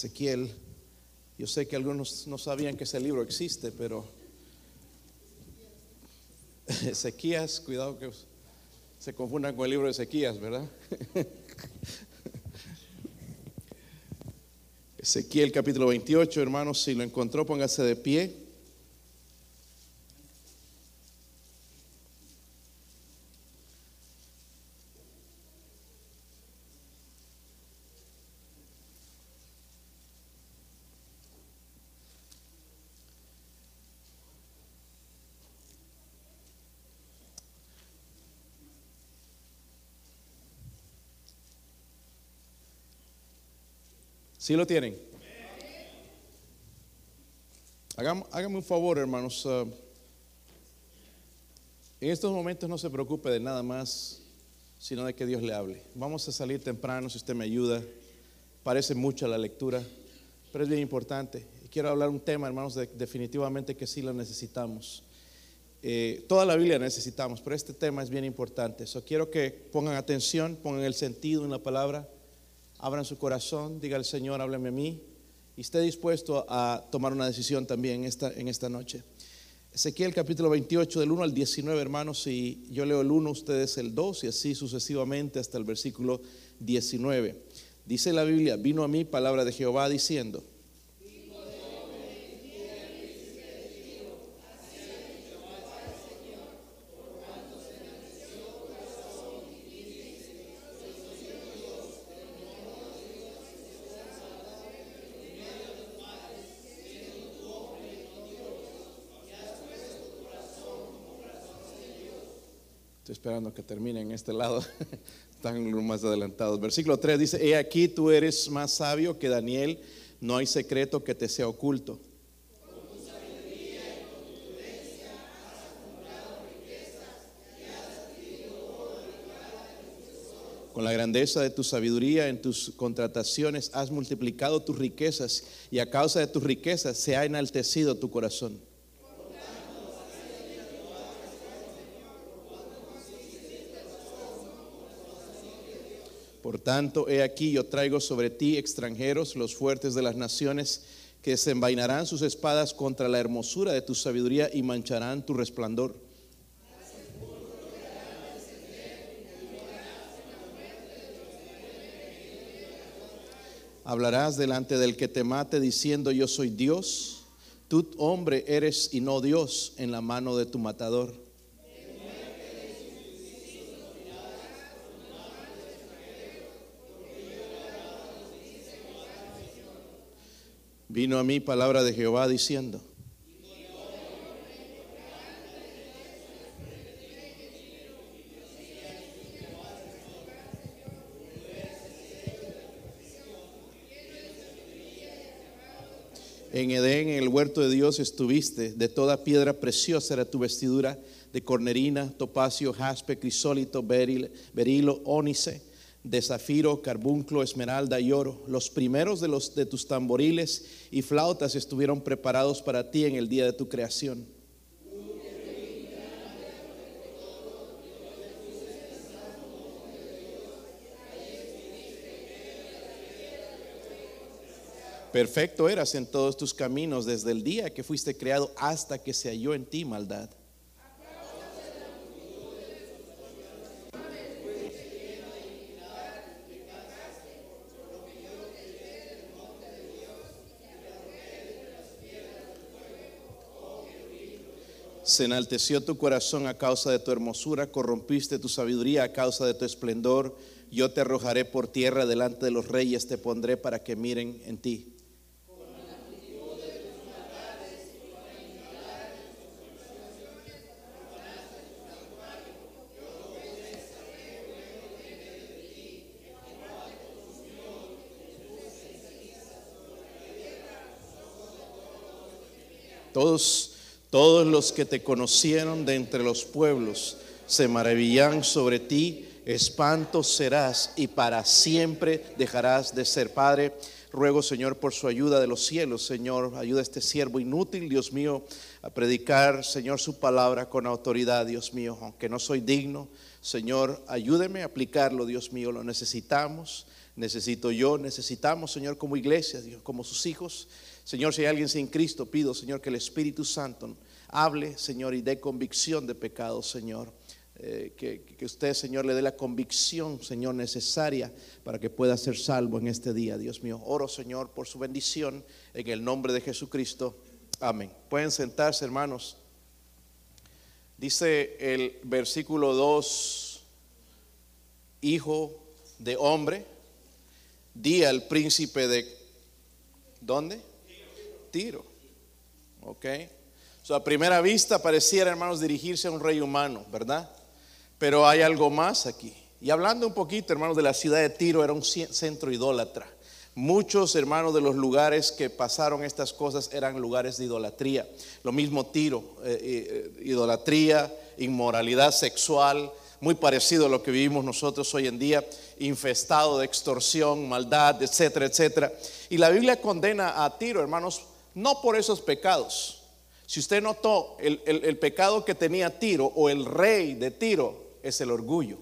Ezequiel. Yo sé que algunos no sabían que ese libro existe, pero Ezequías, cuidado que se confundan con el libro de Ezequías, ¿verdad? Ezequiel capítulo 28, hermanos, si lo encontró, póngase de pie. ¿Sí lo tienen? Hágame, un favor, hermanos. Ah, en estos momentos no se preocupe de nada más, sino de que Dios le hable. Vamos a salir temprano, si usted me ayuda. Parece mucha la lectura, pero es bien importante. Quiero hablar un tema, hermanos, definitivamente que sí lo necesitamos. Eh, toda la Biblia necesitamos, pero este tema es bien importante. So, quiero que pongan atención, pongan el sentido en la palabra abran su corazón, diga al Señor, hábleme a mí y esté dispuesto a tomar una decisión también esta, en esta noche. Ezequiel capítulo 28 del 1 al 19 hermanos, y yo leo el 1, ustedes el 2 y así sucesivamente hasta el versículo 19. Dice la Biblia, vino a mí palabra de Jehová diciendo, esperando que termine en este lado. Están más adelantados. Versículo 3 dice, he aquí tú eres más sabio que Daniel, no hay secreto que te sea oculto. Con la grandeza de tu sabiduría en tus contrataciones has multiplicado tus riquezas y a causa de tus riquezas se ha enaltecido tu corazón. Por tanto, he aquí yo traigo sobre ti extranjeros, los fuertes de las naciones, que desenvainarán sus espadas contra la hermosura de tu sabiduría y mancharán tu resplandor. Hablarás delante del que te mate diciendo yo soy Dios. Tú hombre eres y no Dios en la mano de tu matador. Vino a mí palabra de Jehová diciendo, En Edén, en el huerto de Dios, estuviste. De toda piedra preciosa era tu vestidura, de cornerina, topacio, jaspe, crisólito, berilo, ónice de zafiro, carbunclo, esmeralda y oro. Los primeros de, de tus tamboriles y flautas estuvieron preparados para ti en el día de tu creación. Perfecto eras en todos tus caminos desde el día que fuiste creado hasta que se halló en ti maldad. Se enalteció tu corazón a causa de tu hermosura, corrompiste tu sabiduría a causa de tu esplendor. Yo te arrojaré por tierra delante de los reyes, te pondré para que miren en ti. Todos todos los que te conocieron de entre los pueblos se maravillan sobre ti, espanto serás y para siempre dejarás de ser. Padre, ruego Señor por su ayuda de los cielos, Señor, ayuda a este siervo inútil, Dios mío, a predicar, Señor, su palabra con autoridad, Dios mío, aunque no soy digno, Señor, ayúdeme a aplicarlo, Dios mío, lo necesitamos. necesito yo, necesitamos, Señor, como iglesia, como sus hijos. Señor, si hay alguien sin Cristo, pido, Señor, que el Espíritu Santo hable, Señor, y dé convicción de pecado, Señor. Eh, que, que, usted, Señor, le dé la convicción, Señor, necesaria para que pueda ser salvo en este día, Dios mío. Oro, Señor, por su bendición en el nombre de Jesucristo. Amén. Pueden sentarse, hermanos. Dice el versículo 2, hijo de hombre, di al príncipe de, ¿dónde? Tiro. Ok. So, a primera vista pareciera, hermanos, dirigirse a un rey humano, ¿verdad? Pero hay algo más aquí. Y hablando un poquito, hermanos, de la ciudad de Tiro, era un centro idólatra. Muchos hermanos de los lugares que pasaron estas cosas eran lugares de idolatría. Lo mismo Tiro, eh, eh, idolatría, inmoralidad sexual, muy parecido a lo que vivimos nosotros hoy en día, infestado de extorsión, maldad, etcétera, etcétera. Y la Biblia condena a Tiro, hermanos, no por esos pecados. Si usted notó, el, el pecado que tenía Tiro o el rey de Tiro es el orgullo.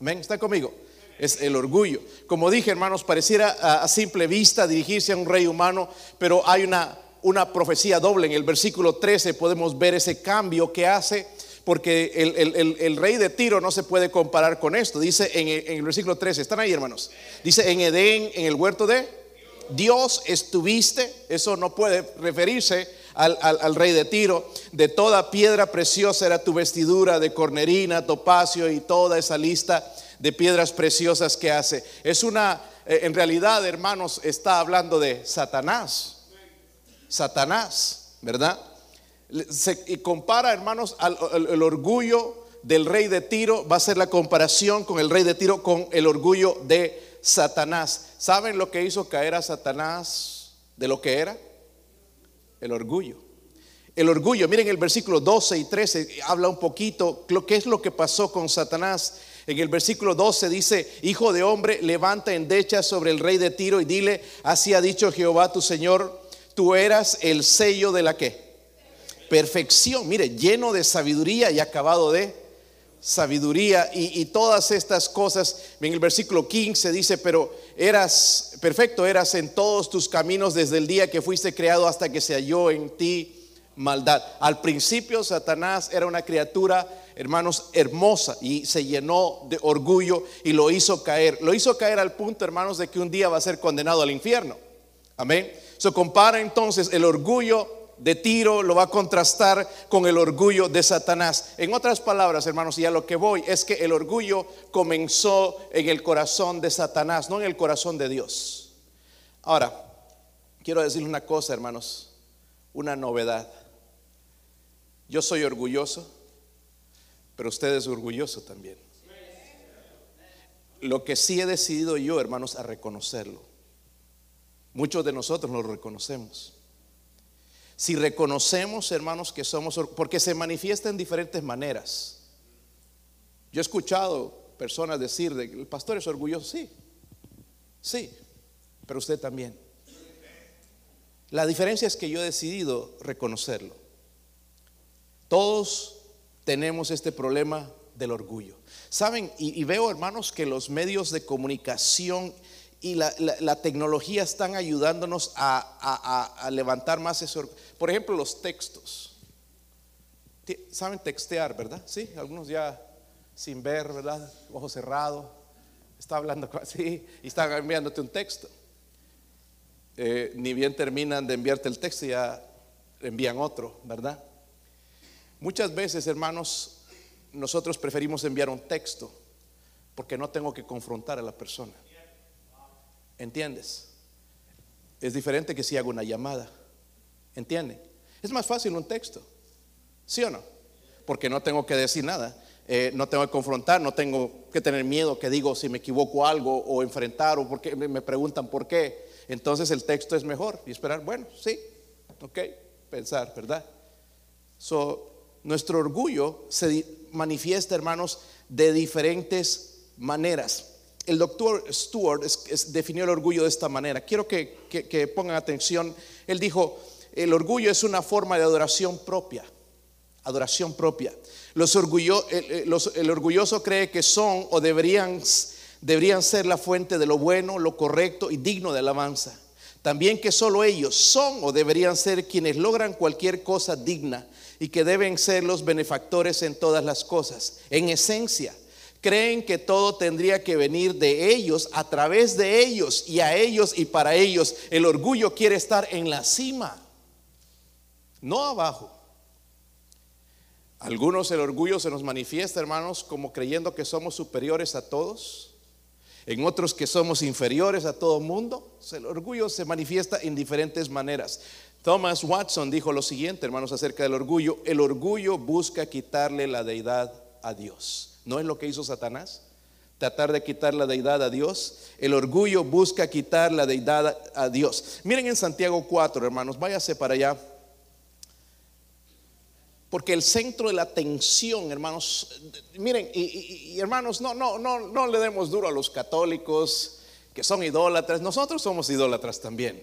¿Ven? ¿Está conmigo? Es el orgullo. Como dije, hermanos, pareciera a, simple vista dirigirse a un rey humano, pero hay una, una profecía doble. En el versículo 13 podemos ver ese cambio que hace porque el, rey de Tiro no se puede comparar con esto. Dice en, en, el versículo 13, están ahí hermanos. Dice en Edén, en el huerto de Dios estuviste, eso no puede referirse al, rey de Tiro. De toda piedra preciosa era tu vestidura, de cornerina, topacio y toda esa lista de piedras preciosas que hace. Es una, eh, en realidad, hermanos, está hablando de Satanás. Satanás, ¿verdad? y compara, hermanos, al, el orgullo del rey de Tiro, va a ser la comparación con el rey de Tiro con el orgullo de Satanás. ¿Saben lo que hizo caer a Satanás de lo que era? El orgullo. El orgullo, miren el versículo 12 y 13, habla un poquito lo que es lo que pasó con Satanás. En el versículo 12 dice, hijo de hombre, levanta endecha sobre el rey de Tiro y dile, así ha dicho Jehová tu Señor, tú eras el sello de la que? Perfección, mire, lleno de sabiduría y acabado de sabiduría y, todas estas cosas. En el versículo 15 dice, pero eras perfecto, eras en todos tus caminos desde el día que fuiste creado hasta que se halló en ti maldad. Al principio Satanás era una criatura, hermanos, hermosa y se llenó de orgullo y lo hizo caer. Lo hizo caer al punto, hermanos, de que un día va a ser condenado al infierno. Amén. Se compara entonces el orgullo de Tiro lo va a contrastar con el orgullo de Satanás. En otras palabras, hermanos, y a lo que voy es que el orgullo comenzó en el corazón de Satanás, no en el corazón de Dios. Ahora, quiero decirles una cosa, hermanos, una novedad. Yo soy orgulloso, pero usted es orgulloso también. Lo que sí he decidido yo, hermanos, a reconocerlo. Muchos de nosotros lo reconocemos. Si reconocemos, hermanos, que somos, porque se manifiesta en diferentes maneras. Yo he escuchado personas decir, de, el pastor es orgulloso, sí, sí, pero usted también. La diferencia es que yo he decidido reconocerlo. Todos tenemos este problema del orgullo. Saben, y, veo, hermanos, que los medios de comunicación y la, tecnología están ayudándonos a, levantar más eso. Por ejemplo, los textos. Saben textear, ¿verdad? Sí, algunos ya sin ver, ¿verdad? Ojo cerrado. Está hablando así y están enviándote un texto. Eh, ni bien terminan de enviarte el texto, ya envían otro, ¿verdad? Muchas veces, hermanos, nosotros preferimos enviar un texto porque no tengo que confrontar a la persona. ¿Entiendes? Es diferente que si hago una llamada. ¿Entienden? Es más fácil un texto. ¿Sí o no? Porque no tengo que decir nada. Eh, no tengo que confrontar, no tengo que tener miedo que digo si me equivoco algo o enfrentar o porque me preguntan por qué. Entonces el texto es mejor y esperar, bueno, sí, ok, pensar, ¿verdad? So, nuestro orgullo se manifiesta, hermanos, de diferentes maneras el doctor Stewart definió el orgullo de esta manera. Quiero que, pongan atención. Él dijo, el orgullo es una forma de adoración propia. Adoración propia. Los el orgulloso cree que son o deberían deberían ser la fuente de lo bueno, lo correcto y digno de alabanza. También que solo ellos son o deberían ser quienes logran cualquier cosa digna y que deben ser los benefactores en todas las cosas. En esencia, creen que todo tendría que venir de ellos, a través de ellos y a ellos y para ellos. El orgullo quiere estar en la cima, no abajo. Algunos el orgullo se nos manifiesta, hermanos, como creyendo que somos superiores a todos. En otros que somos inferiores a todo mundo. El orgullo se manifiesta en diferentes maneras. Thomas Watson dijo lo siguiente, hermanos, acerca del orgullo. El orgullo busca quitarle la deidad a Dios. ¿No es lo que hizo Satanás? Tratar de quitar la deidad a Dios. El orgullo busca quitar la deidad a Dios. Miren en Santiago 4, hermanos, váyase para allá. Porque el centro de la atención, hermanos, miren, y, hermanos, no, no, no, no le demos duro a los católicos que son idólatras. Nosotros somos idólatras también.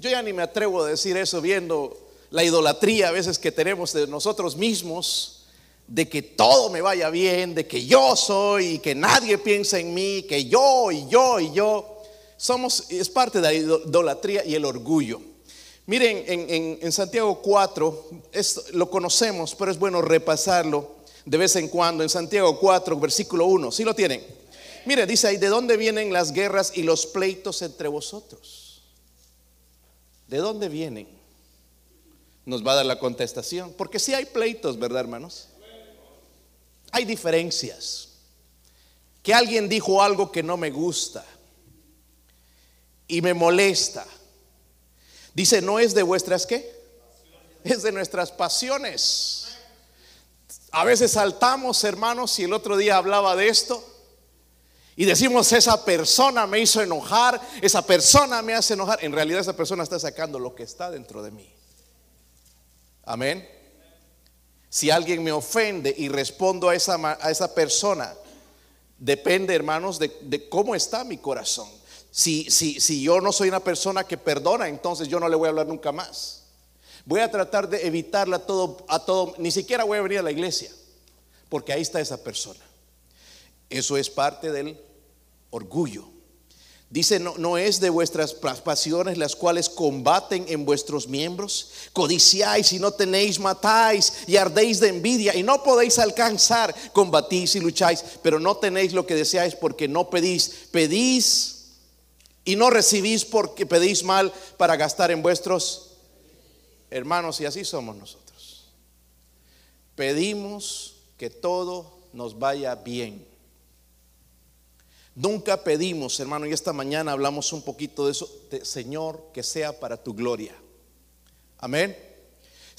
Yo ya ni me atrevo a decir eso viendo la idolatría a veces que tenemos de nosotros mismos, de que todo me vaya bien, de que yo soy y que nadie piensa en mí, que yo y yo y yo. Somos, es parte de la idolatría y el orgullo. Miren, en, Santiago 4, lo conocemos, pero es bueno repasarlo de vez en cuando. En Santiago 4, versículo 1, ¿sí lo tienen? Mire, dice ahí, ¿de dónde vienen las guerras y los pleitos entre vosotros? ¿De dónde vienen? Nos va a dar la contestación. Porque si hay pleitos, ¿verdad, hermanos? Hay diferencias. Que alguien dijo algo que no me gusta y me molesta Dice, no es de vuestras qué? Es de nuestras pasiones. A veces saltamos, hermanos, y el otro día hablaba de esto. Y decimos, esa persona me hizo enojar, esa persona me hace enojar. En realidad esa persona está sacando lo que está dentro de mí. Amén. Si alguien me ofende y respondo a esa, a esa persona, depende, hermanos, de, de cómo está mi corazón. Si, si, si yo no soy una persona que perdona, entonces yo no le voy a hablar nunca más. Voy a tratar de evitarla todo, a todo, ni siquiera voy a venir a la iglesia, porque ahí está esa persona. Eso es parte del orgullo. Dice, no, no, es de vuestras pasiones las cuales combaten en vuestros miembros. Codiciáis y no tenéis, matáis y ardéis de envidia y no podéis alcanzar. Combatís y lucháis, pero no tenéis lo que deseáis porque no pedís. Pedís y no recibís porque pedís mal para gastar en vuestros hermanos y así somos nosotros. Pedimos que todo nos vaya bien. Nunca pedimos, hermano, y esta mañana hablamos un poquito de eso, Señor, que sea para tu gloria. Amén.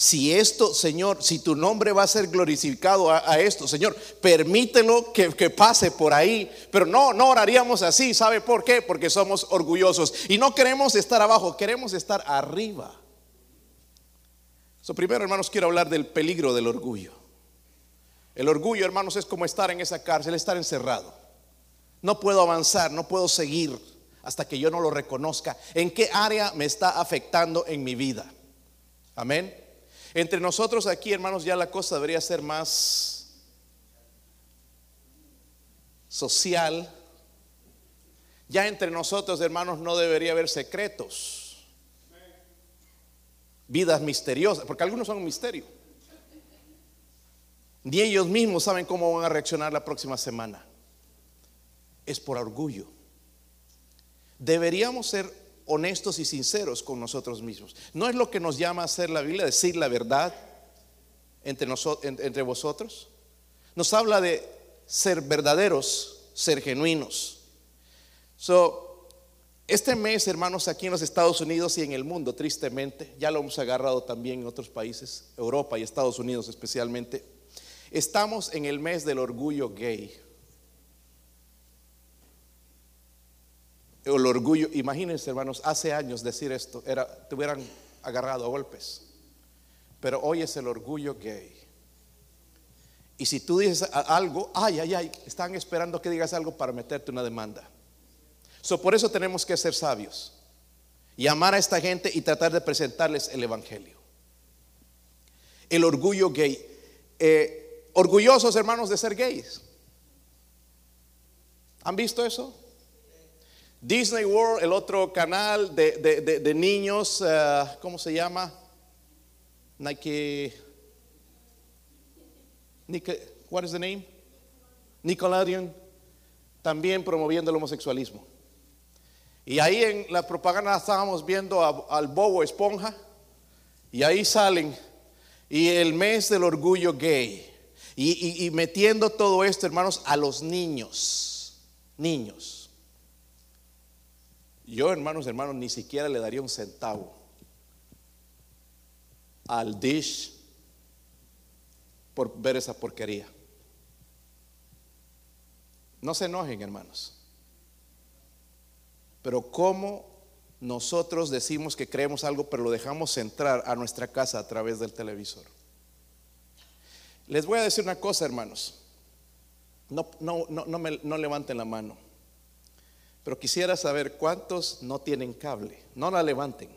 Si esto, Señor, si tu nombre va a ser glorificado a, esto, Señor, permítelo que, pase por ahí. Pero no, no oraríamos así. ¿Sabe por qué? Porque somos orgullosos. Y no queremos estar abajo, queremos estar arriba. So, primero, hermanos, quiero hablar del peligro del orgullo. El orgullo, hermanos, es como estar en esa cárcel, estar encerrado. No puedo avanzar, no puedo seguir hasta que yo no lo reconozca. ¿En qué área me está afectando en mi vida? Amén. Entre nosotros aquí, hermanos, ya la cosa debería ser más social. Ya entre nosotros, hermanos, no debería haber secretos. Vidas misteriosas, porque algunos son un misterio. Ni ellos mismos saben cómo van a reaccionar la próxima semana. Es por orgullo. Deberíamos ser honestos y sinceros con nosotros mismos. No es lo que nos llama a hacer la Biblia, decir la verdad entre, nosotros, entre vosotros. Nos habla de ser verdaderos, ser genuinos. So, este mes, hermanos, aquí en los Estados Unidos y en el mundo, tristemente, ya lo hemos agarrado también en otros países, Europa y Estados Unidos especialmente, estamos en el mes del orgullo gay. El orgullo. Imagínense, hermanos, hace años decir esto, era, te hubieran agarrado a golpes. Pero hoy es el orgullo gay. Y si tú dices algo, ay, ay, ay, están esperando que digas algo para meterte una demanda. So, por eso tenemos que ser sabios y amar a esta gente y tratar de presentarles el Evangelio. El orgullo gay. Eh, orgullosos, hermanos, de ser gays. ¿Han visto eso? Disney World, el otro canal de, de- de- niños, eh, ¿cómo se llama? Nike. Nicke- what is the name? Nickelodeon, también promoviendo el homosexualismo. Y ahí en la propaganda estábamos viendo al Bobo Esponja, y ahí salen, y el mes del orgullo gay, y metiendo todo esto, hermanos, a los niños, niños. Yo, hermanos, hermanos, ni siquiera le daría un centavo al dish por ver esa porquería. No se enojen, hermanos. Pero cómo nosotros decimos que creemos algo, pero lo dejamos entrar a nuestra casa a través del televisor. Les voy a decir una cosa, hermanos. No, no, no, no, me- no levanten la mano. Pero quisiera saber cuántos no tienen cable. No la levanten.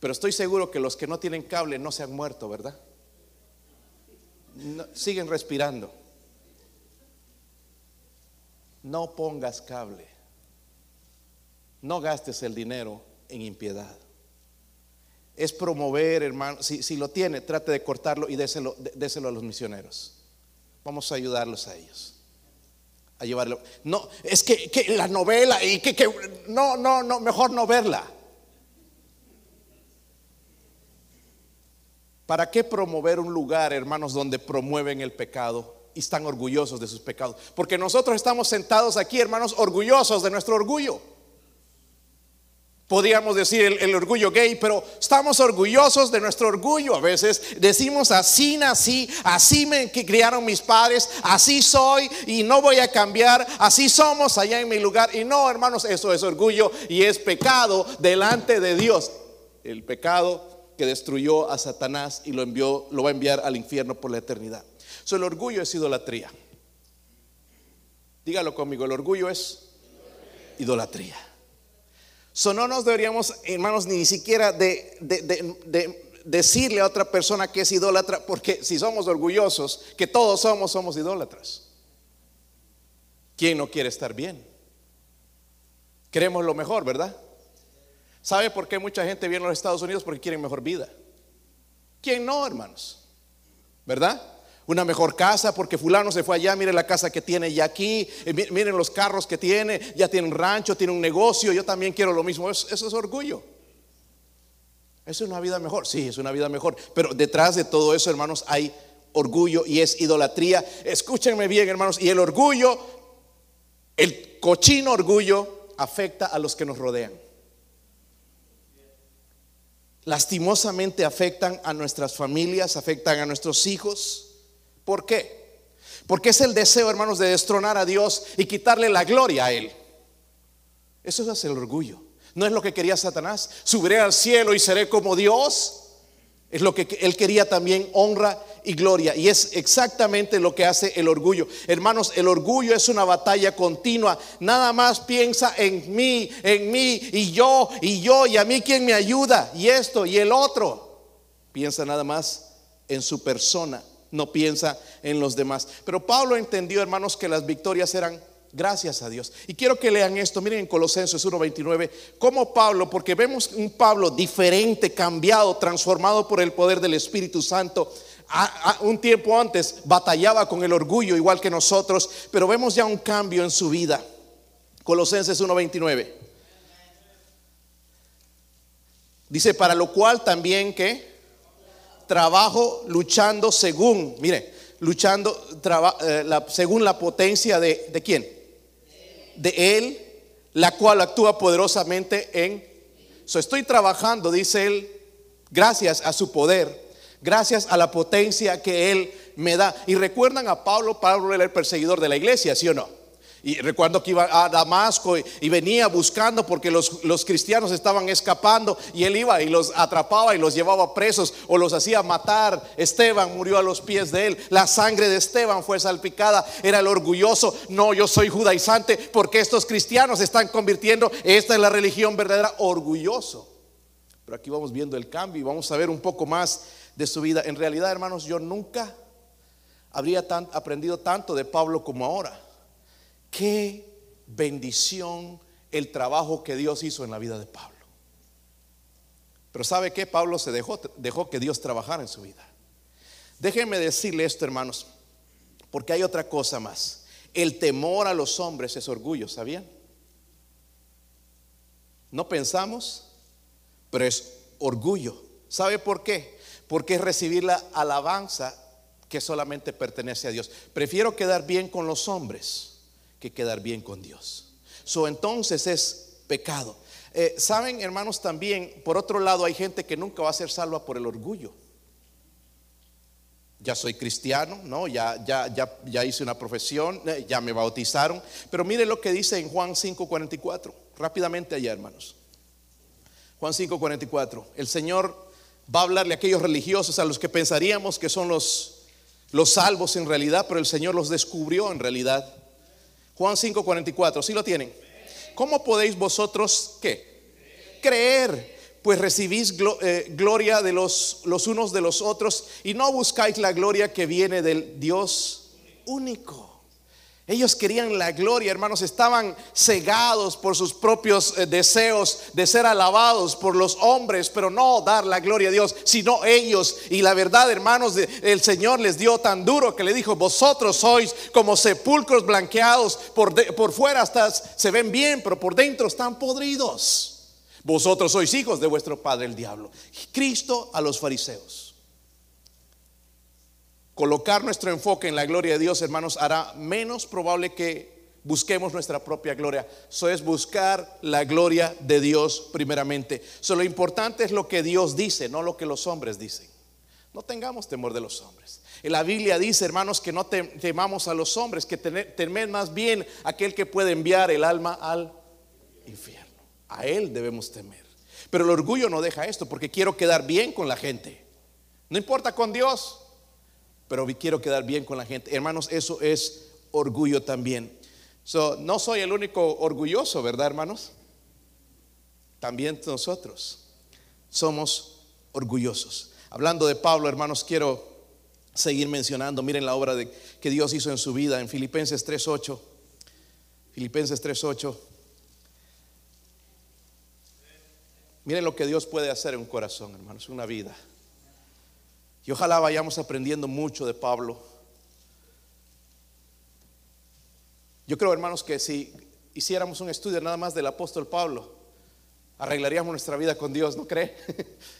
Pero estoy seguro que los que no tienen cable no se han muerto, ¿verdad? Siguen respirando. No pongas cable. No gastes el dinero en impiedad. Es promover, hermano. Si, si lo tiene, trate de cortarlo y déselo, dé- déselo a los misioneros. Vamos a ayudarlos a ellos. Llevarlo. No, es que, que la novela y que, que no, no, no, mejor no verla. ¿Para qué promover un lugar, hermanos, donde promueven el pecado y están orgullosos de sus pecados? Porque nosotros estamos sentados aquí, hermanos, orgullosos de nuestro orgullo. Podríamos decir el, orgullo gay, pero estamos orgullosos de nuestro orgullo. A veces decimos así nací, así me criaron mis padres, así soy y no voy a cambiar, así somos allá en mi lugar. Y no, hermanos, eso es orgullo y es pecado delante de Dios. El pecado que destruyó a Satanás y lo envió, lo va a enviar al infierno por la eternidad. So, el orgullo es idolatría. Dígalo conmigo, el orgullo es idolatría. So, no nos deberíamos, hermanos, ni siquiera de, de- de- de decirle a otra persona que es idólatra, porque si somos orgullosos, que todos somos, somos idólatras. ¿Quién no quiere estar bien? Queremos lo mejor, ¿verdad? ¿Sabe por qué mucha gente viene a los Estados Unidos? Porque quieren mejor vida. ¿Quién no, hermanos? ¿Verdad? Una mejor casa, porque fulano se fue allá, mire la casa que tiene ya aquí, eh, mi- miren los carros que tiene, ya tiene un rancho, tiene un negocio, yo también quiero lo mismo. Eso, eso es orgullo. Es una vida mejor, sí, es una vida mejor, pero detrás de todo eso, hermanos, hay orgullo y es idolatría. Escúchenme bien, hermanos, y el orgullo, el cochino orgullo, afecta a los que nos rodean lastimosamente afectan a nuestras familias, afectan a nuestros hijos. ¿Por qué? Porque es el deseo, hermanos, de destronar a Dios y quitarle la gloria a Él. Eso es el orgullo. No es lo que quería Satanás. Subiré al cielo y seré como Dios. Es lo que él quería también, honra y gloria. Y es exactamente lo que hace el orgullo. Hermanos, el orgullo es una batalla continua. Nada más piensa en mí, en mí y yo y yo y a mí quien me ayuda y esto y el otro. Piensa nada más en su persona, no piensa en los demás. Pero Pablo entendió, hermanos, que las victorias eran Gracias a Dios. Y quiero que lean esto, miren en Colosenses 1:29, como Pablo, porque vemos un Pablo diferente, cambiado, transformado por el poder del Espíritu Santo. Un tiempo antes batallaba con el orgullo igual que nosotros, pero vemos ya un cambio en su vida. Colosenses 1:29. Dice, para lo cual también que trabajo luchando según, mire, luchando eh, la- según la potencia de, ¿de quién? De Él, la cual actúa poderosamente en... So, estoy trabajando, dice Él, gracias a su poder, gracias a la potencia que Él me da. Y recuerdan a Pablo, Pablo era el perseguidor de la iglesia, ¿sí o no? Y recuerdo que iba a Damasco y, venía buscando porque los, los cristianos estaban escapando y él iba y los atrapaba y los llevaba presos o los hacía matar. Esteban murió a los pies de él. La sangre de Esteban fue salpicada. Era el orgulloso. No, yo soy judaizante porque estos cristianos se están convirtiendo. Esta es la religión verdadera. Orgulloso. Pero aquí vamos viendo el cambio y vamos a ver un poco más de su vida. En realidad, hermanos, yo nunca habría aprendido tanto de Pablo como ahora. Qué bendición el trabajo que Dios hizo en la vida de Pablo. Pero ¿sabe qué? Pablo se dejó, dejó que Dios trabajara en su vida. Déjenme decirle esto, hermanos, porque hay otra cosa más. El temor a los hombres es orgullo, ¿sabían? No pensamos, pero es orgullo. ¿Sabe por qué? Porque es recibir la alabanza que solamente pertenece a Dios. Prefiero quedar bien con los hombres que quedar bien con Dios. So, entonces es pecado. Eh, Saben, hermanos, también, por otro lado, hay gente que nunca va a ser salva por el orgullo. Ya soy cristiano, ¿no? Ya, ya, ya, ya hice una profesión, eh, ya me bautizaron. Pero mire lo que dice en Juan 5:44. Rápidamente allá, hermanos. Juan 5:44. El Señor va a hablarle a aquellos religiosos, a los que pensaríamos que son los, los salvos en realidad, pero el Señor los descubrió en realidad. Juan 5:44, ¿sí lo tienen? ¿Cómo podéis vosotros qué? Creer, pues recibís eh, gloria de los, los unos de los otros y no buscáis la gloria que viene del Dios único. Ellos querían la gloria, hermanos, estaban cegados por sus propios eh, deseos de ser alabados por los hombres, pero no dar la gloria a Dios, sino ellos. Y la verdad, hermanos, el Señor les dio tan duro que le dijo, vosotros sois como sepulcros blanqueados, por, por fuera se ven bien, pero por dentro están podridos. Vosotros sois hijos de vuestro padre el diablo. Cristo a los fariseos. Colocar nuestro enfoque en la gloria de Dios, hermanos, hará menos probable que busquemos nuestra propia gloria. Eso es buscar la gloria de Dios primeramente. So, lo importante es lo que Dios dice, no lo que los hombres dicen. No tengamos temor de los hombres. La Biblia dice, hermanos, que no temamos a los hombres, que temer más bien aquel que puede enviar el alma al infierno. A Él debemos temer. Pero el orgullo no deja esto, porque quiero quedar bien con la gente. No importa con Dios pero quiero quedar bien con la gente. Hermanos, eso es orgullo también. no soy el único orgulloso, ¿verdad, hermanos? También nosotros somos orgullosos. Hablando de Pablo, hermanos, quiero seguir mencionando. Miren la obra de, que Dios hizo en su vida en Filipenses 3:8. Filipenses 3:8. Miren lo que Dios puede hacer en un corazón, hermanos, una vida. Y ojalá vayamos aprendiendo mucho de Pablo. Yo creo, hermanos, que si hiciéramos un estudio nada más del apóstol Pablo, arreglaríamos nuestra vida con Dios, ¿no cree?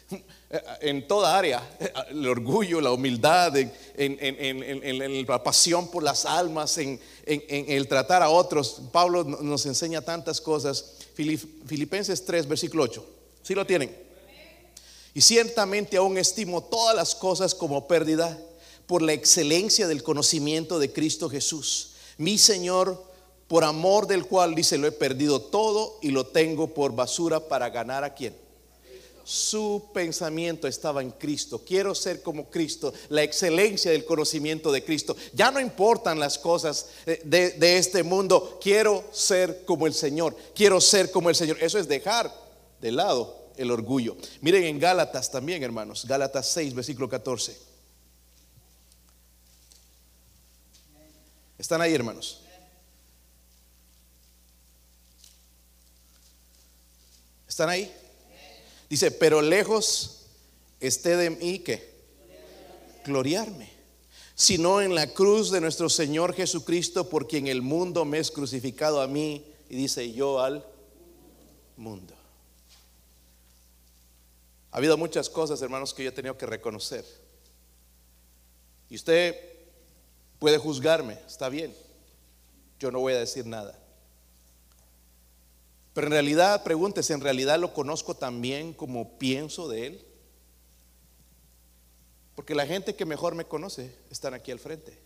en toda área, el orgullo, la humildad, la pasión por las almas, en, el tratar a otros. Pablo nos enseña tantas cosas. Filipenses 3, versículo 8. ¿Sí lo tienen? Y ciertamente aún estimo todas las cosas como pérdida por la excelencia del conocimiento de Cristo Jesús, mi Señor, por amor del cual dice, lo he perdido todo y lo tengo por basura para ganar a quién. Su pensamiento estaba en Cristo. Quiero ser como Cristo, la excelencia del conocimiento de Cristo. Ya no importan las cosas eh, de, de este mundo. Quiero ser como el Señor. Quiero ser como el Señor. Eso es dejar de lado el orgullo. Miren en Gálatas también, hermanos. Gálatas 6, versículo 14. ¿Están ahí, hermanos? ¿Están ahí? Dice, pero lejos esté de mí que gloriarme, sino en la cruz de nuestro Señor Jesucristo, por quien el mundo me es crucificado a mí, y dice yo al mundo. Ha habido muchas cosas, hermanos, que yo he tenido que reconocer. Y usted puede juzgarme, está bien. Yo no voy a decir nada. Pero en realidad, pregúntese, ¿en realidad lo conozco tan bien como pienso de él? Porque la gente que mejor me conoce están aquí al frente.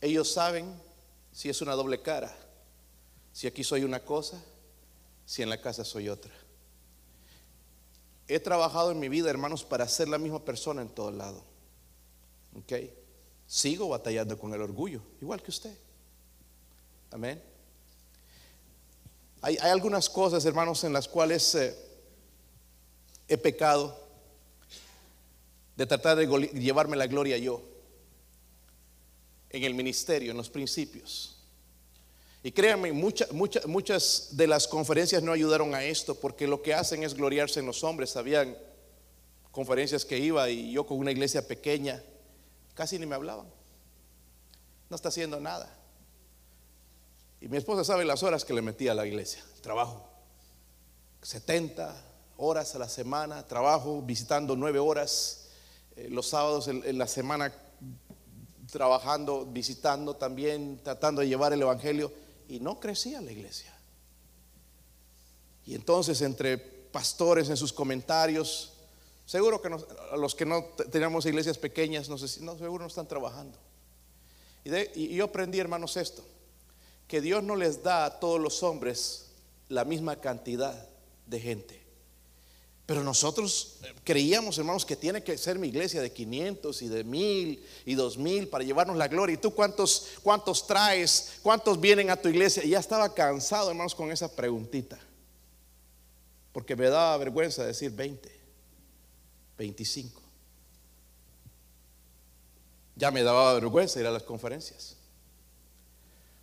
Ellos saben si es una doble cara, si aquí soy una cosa, si en la casa soy otra. He trabajado en mi vida, hermanos, para ser la misma persona en todo lado. ¿Ok? Sigo batallando con el orgullo, igual que usted. Amén. Hay, algunas cosas, hermanos, en las cuales eh, he pecado de tratar de llevarme la gloria yo en el ministerio, en los principios. Y créanme, muchas muchas de las conferencias no ayudaron a esto porque lo que hacen es gloriarse en los hombres. Habían conferencias que iba y yo con una iglesia pequeña casi ni me hablaban. No está haciendo nada. Y mi esposa sabe las horas que le metía a la iglesia, trabajo. 70 horas a la semana, trabajo visitando nueve horas, eh, los sábados en la semana trabajando, visitando también, tratando de llevar el Evangelio y no crecía la iglesia. Y entonces entre pastores en sus comentarios, seguro que los que no teníamos iglesias pequeñas, no, sé, no seguro no están trabajando. Y, y yo aprendí, hermanos, esto, que Dios no les da a todos los hombres la misma cantidad de gente. Pero nosotros creíamos, hermanos, que tiene que ser mi iglesia de 500 y de 1000 y 2000 para llevarnos la gloria. ¿Y tú cuántos, cuántos traes? ¿Cuántos vienen a tu iglesia? Y ya estaba cansado, hermanos, con esa preguntita. Porque me daba vergüenza decir 20, 25. Ya me daba vergüenza ir a las conferencias.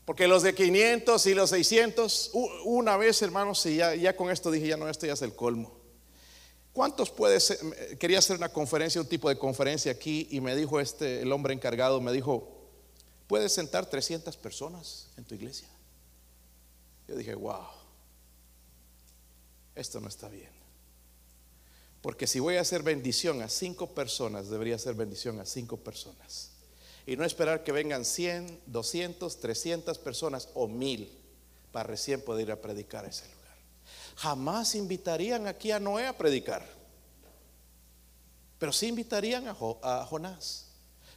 Porque los de 500 y los 600, una vez, hermanos, y ya, ya con esto dije, ya no, esto ya es el colmo. ¿Cuántos puede ser? Quería hacer una conferencia, un tipo de conferencia aquí y me dijo este, el hombre encargado, me dijo, ¿puedes sentar 300 personas en tu iglesia? Yo dije, wow, esto no está bien. Porque si voy a hacer bendición a cinco personas, debería ser bendición a cinco personas. Y no esperar que vengan 100, 200, 300 personas o mil para recién poder ir a predicar a ese lugar jamás invitarían aquí a Noé a predicar. Pero sí invitarían a, Jonás.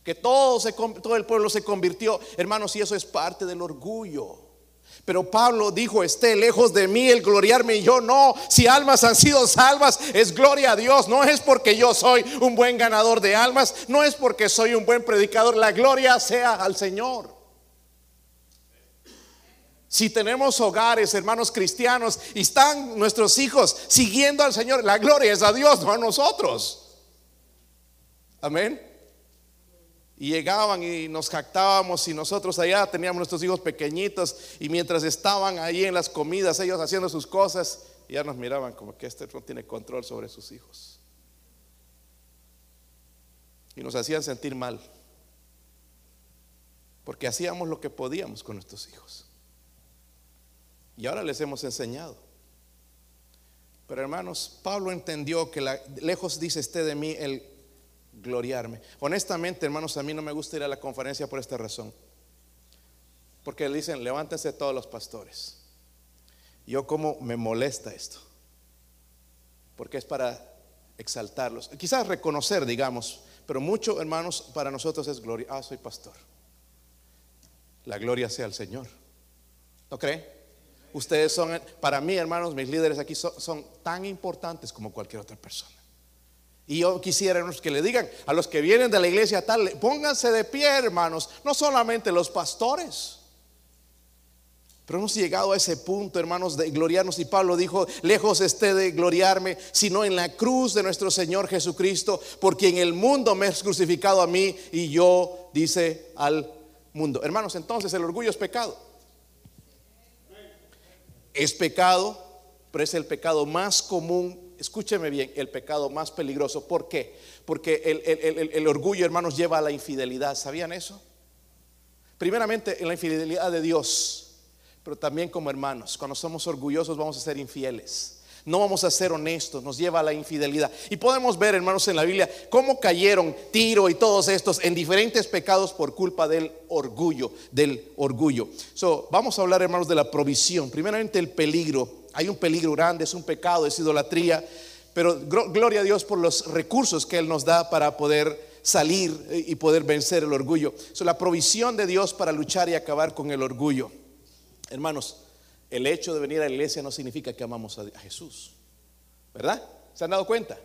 Que todo, todo el pueblo se convirtió. Hermanos, y eso es parte del orgullo. Pero Pablo dijo, esté lejos de mí el gloriarme y yo no. Si almas han sido salvas, es gloria a Dios. No es porque yo soy un buen ganador de almas, no es porque soy un buen predicador. La gloria sea al Señor. Si tenemos hogares, hermanos cristianos, y están nuestros hijos siguiendo al Señor, la gloria es a Dios, no a nosotros. Amén. Y llegaban y nos jactábamos y nosotros allá teníamos nuestros hijos pequeñitos y mientras estaban ahí en las comidas, ellos haciendo sus cosas, ya nos miraban como que este no tiene control sobre sus hijos. Y nos hacían sentir mal, porque hacíamos lo que podíamos con nuestros hijos. Y ahora les hemos enseñado. Pero hermanos, Pablo entendió que lejos dice este de mí el gloriarme. Honestamente, hermanos, a mí no me gusta ir a la conferencia por esta razón. Porque le dicen, levántense todos los pastores. Yo como me molesta esto. Porque es para exaltarlos. Quizás reconocer, digamos, pero mucho, hermanos, para nosotros es gloria. Ah, soy pastor. La gloria sea al Señor. ¿No cree? Ustedes son, para mí, hermanos, mis líderes aquí son, tan importantes como cualquier otra persona. Y yo quisiera que le digan a los que vienen de la iglesia tal, pónganse de pie, hermanos, no solamente los pastores. Pero hemos llegado a ese punto, hermanos, de gloriarnos. Y Pablo dijo, lejos esté de gloriarme, sino en la cruz de nuestro Señor Jesucristo, porque en el mundo me has crucificado a mí y yo, dice, al mundo. Hermanos, entonces el orgullo es pecado. Es pecado, pero es el pecado más común. Escúcheme bien, el pecado más peligroso. ¿Por qué? Porque el, orgullo, hermanos, lleva a la infidelidad. ¿Sabían eso? Primeramente, en la infidelidad de Dios, pero también como hermanos. Cuando somos orgullosos vamos a ser infieles no vamos a ser honestos, nos lleva a la infidelidad. Y podemos ver, hermanos, en la Biblia cómo cayeron Tiro y todos estos en diferentes pecados por culpa del orgullo, del orgullo. So, vamos a hablar, hermanos, de la provisión. Primeramente el peligro. Hay un peligro grande, es un pecado, es idolatría, pero gloria a Dios por los recursos que Él nos da para poder salir y poder vencer el orgullo. So, la provisión de Dios para luchar y acabar con el orgullo. Hermanos, el hecho de venir a la iglesia no significa que amamos a Jesús. ¿Verdad? ¿Se han dado cuenta?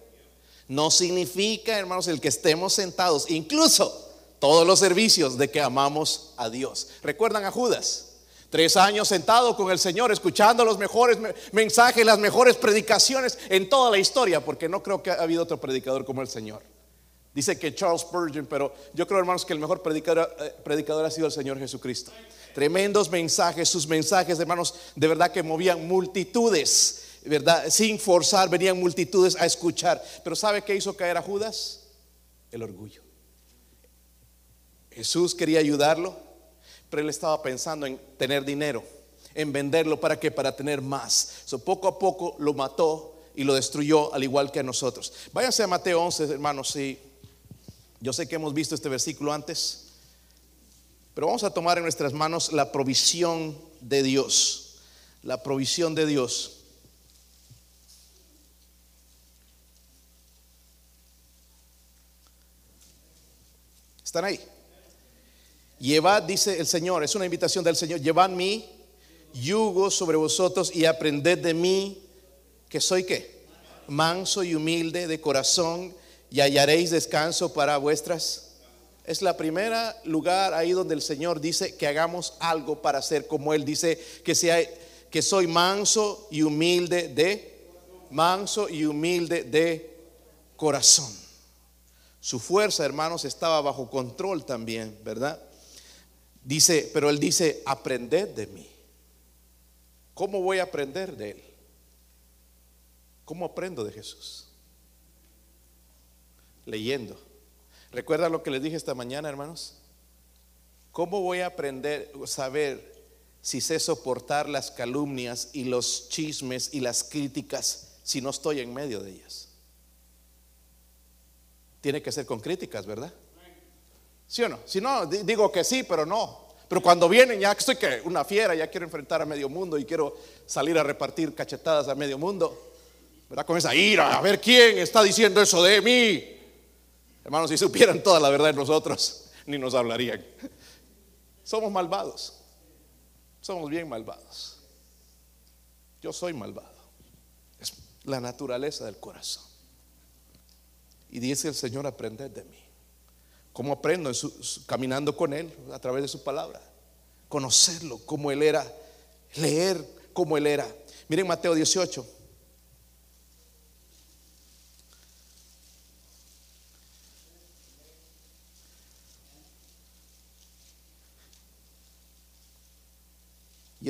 No significa, hermanos, el que estemos sentados, incluso todos los servicios de que amamos a Dios. ¿Recuerdan a Judas? Tres años sentado con el Señor, escuchando los mejores mensajes, las mejores predicaciones en toda la historia, porque no creo que ha habido otro predicador como el Señor. Dice que Charles Spurgeon, pero yo creo, hermanos, que el mejor predicador, eh, predicador ha sido el Señor Jesucristo. Tremendos mensajes, sus mensajes, hermanos, de verdad que movían multitudes, ¿verdad? Sin forzar, venían multitudes a escuchar. Pero ¿sabe qué hizo caer a Judas? El orgullo. Jesús quería ayudarlo, pero él estaba pensando en tener dinero, en venderlo para que para tener más. So, poco a poco lo mató y lo destruyó al igual que a nosotros. Váyanse a Mateo 11, hermanos, y yo sé que hemos visto este versículo antes, pero vamos a tomar en nuestras manos la provisión de Dios, la provisión de Dios. ¿Están ahí? Llevad, dice el Señor, es una invitación del Señor, llevad mi yugo sobre vosotros y aprended de mí, que soy qué? Manso y humilde de corazón y hallaréis descanso para vuestras. Es la primera lugar ahí donde el Señor dice que hagamos algo para ser como Él dice que sea que soy manso y humilde de manso y humilde de corazón. Su fuerza, hermanos, estaba bajo control también, ¿verdad? Dice, pero él dice, aprended de mí. ¿Cómo voy a aprender de él? ¿Cómo aprendo de Jesús? Leyendo. ¿Recuerda lo que les dije esta mañana, hermanos? ¿Cómo voy a aprender, saber si sé soportar las calumnias y los chismes y las críticas si no estoy en medio de ellas? Tiene que ser con críticas, ¿verdad? ¿Sí o no? Si no, digo que sí, pero no. Pero cuando vienen, ya estoy que una fiera, ya quiero enfrentar a medio mundo y quiero salir a repartir cachetadas a medio mundo, ¿verdad? Con esa ira, a ver quién está diciendo eso de mí. Hermanos, si supieran toda la verdad de nosotros, ni nos hablarían. Somos malvados. Somos bien malvados. Yo soy malvado. Es la naturaleza del corazón. Y dice el Señor, aprended de mí. ¿Cómo aprendo? caminando con Él a través de su palabra. Conocerlo como Él era. Leer como Él era. Miren Mateo 18.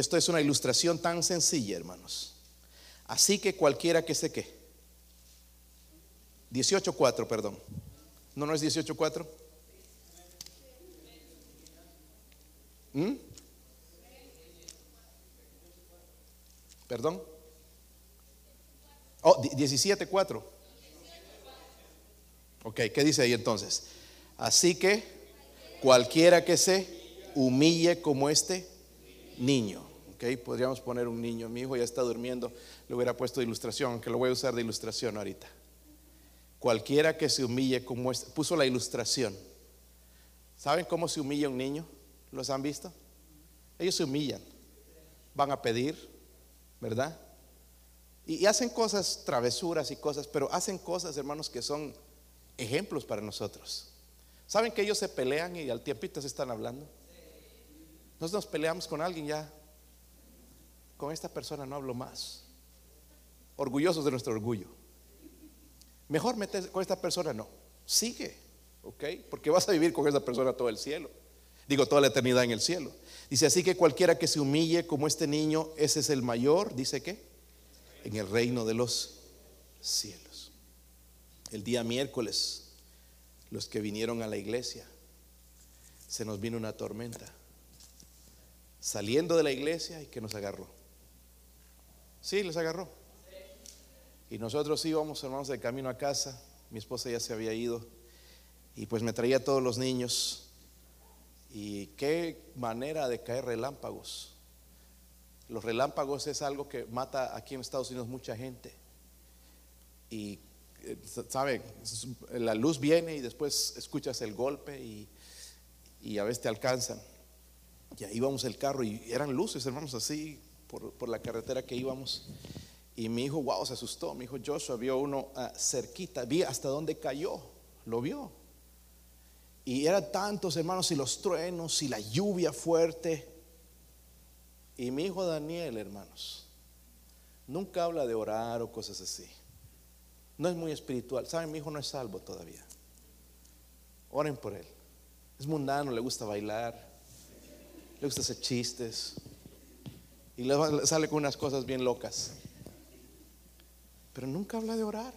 Esto es una ilustración tan sencilla, hermanos. Así que cualquiera que se que 18.4, perdón. ¿No, no es 18.4? ¿Mm? ¿Perdón? Oh, 17.4. Ok, ¿qué dice ahí entonces? Así que cualquiera que se humille como este niño. Ok, podríamos poner un niño. Mi hijo ya está durmiendo. Le hubiera puesto de ilustración, aunque lo voy a usar de ilustración ahorita. Cualquiera que se humille como puso la ilustración. ¿Saben cómo se humilla un niño? ¿Los han visto? Ellos se humillan, van a pedir, ¿verdad? Y, hacen cosas, travesuras y cosas, pero hacen cosas, hermanos, que son ejemplos para nosotros. ¿Saben que ellos se pelean y al tiempito se están hablando? Nosotros nos peleamos con alguien ya. Con esta persona no hablo más. Orgullosos de nuestro orgullo. Mejor meterse con esta persona, no. Sigue, ¿ok? Porque vas a vivir con esa persona todo el cielo digo, toda la eternidad en el cielo. Dice, así que cualquiera que se humille como este niño, ese es el mayor, dice que, en el reino de los cielos. El día miércoles, los que vinieron a la iglesia, se nos vino una tormenta, saliendo de la iglesia y que nos agarró. Sí, les agarró. Y nosotros íbamos, hermanos, de camino a casa, mi esposa ya se había ido, y pues me traía todos los niños y qué manera de caer relámpagos. Los relámpagos es algo que mata aquí en Estados Unidos mucha gente. Y, eh, ¿sabe? La luz viene y después escuchas el golpe y, y a veces te alcanzan. Y ahí íbamos el carro y eran luces, hermanos, así por, la carretera que íbamos. Y mi hijo, wow, se asustó. Mi hijo Joshua vio uno ah, cerquita, vi hasta dónde cayó, lo vio. Y eran tantos hermanos y los truenos y la lluvia fuerte. Y mi hijo Daniel, hermanos, nunca habla de orar o cosas así. No es muy espiritual. Saben, mi hijo no es salvo todavía. Oren por él. Es mundano, le gusta bailar, le gusta hacer chistes y luego sale con unas cosas bien locas. Pero nunca habla de orar.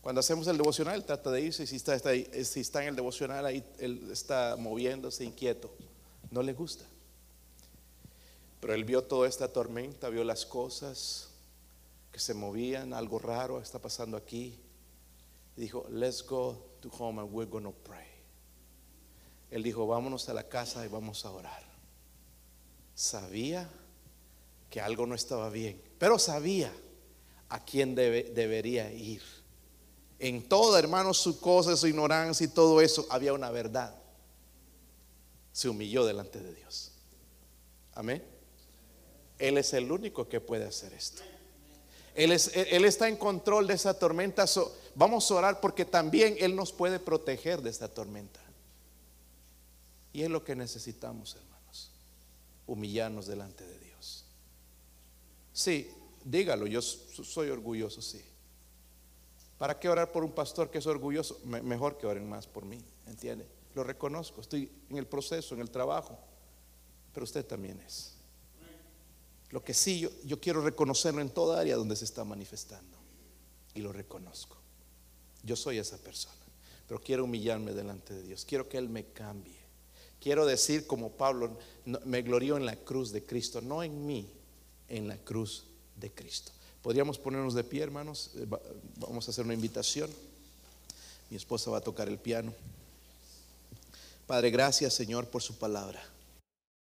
Cuando hacemos el devocional, trata de irse. Si ahí- si está en el devocional, ahí él está moviéndose, inquieto. No le gusta. Pero él vio toda esta tormenta, vio las cosas que se movían, algo raro está pasando aquí. Y dijo, let's go to home and we're going to pray. Él dijo, vámonos a la casa y vamos a orar. Sabía que algo no estaba bien, pero sabía a quién debe- debería ir. En toda, hermanos, su cosa, su ignorancia y todo eso, había una verdad. Se humilló delante de Dios. Amén. Él es el único que puede hacer esto. Él, es- él- está en control de esa tormenta. Vamos a orar porque también Él nos puede proteger de esta tormenta. Y es lo que necesitamos, hermanos. Humillarnos delante de Dios. Sí, dígalo, yo so- soy orgulloso, sí. ¿Para qué orar por un pastor que es orgulloso? Me- mejor que oren más por mí, ¿entiende? Lo reconozco, estoy en el proceso, en el trabajo, pero usted también es. Lo que sí, yo, yo quiero reconocerlo en toda área donde se está manifestando. Y lo reconozco. Yo soy esa persona. Pero quiero humillarme delante de Dios. Quiero que Él me cambie. Quiero decir como Pablo, me glorío en la cruz de Cristo, no en mí, en la cruz de Cristo. Podríamos ponernos de pie, hermanos. Eh, va- Vamos a hacer una invitación. Mi esposa va a tocar el piano. Padre, gracias Señor por su palabra.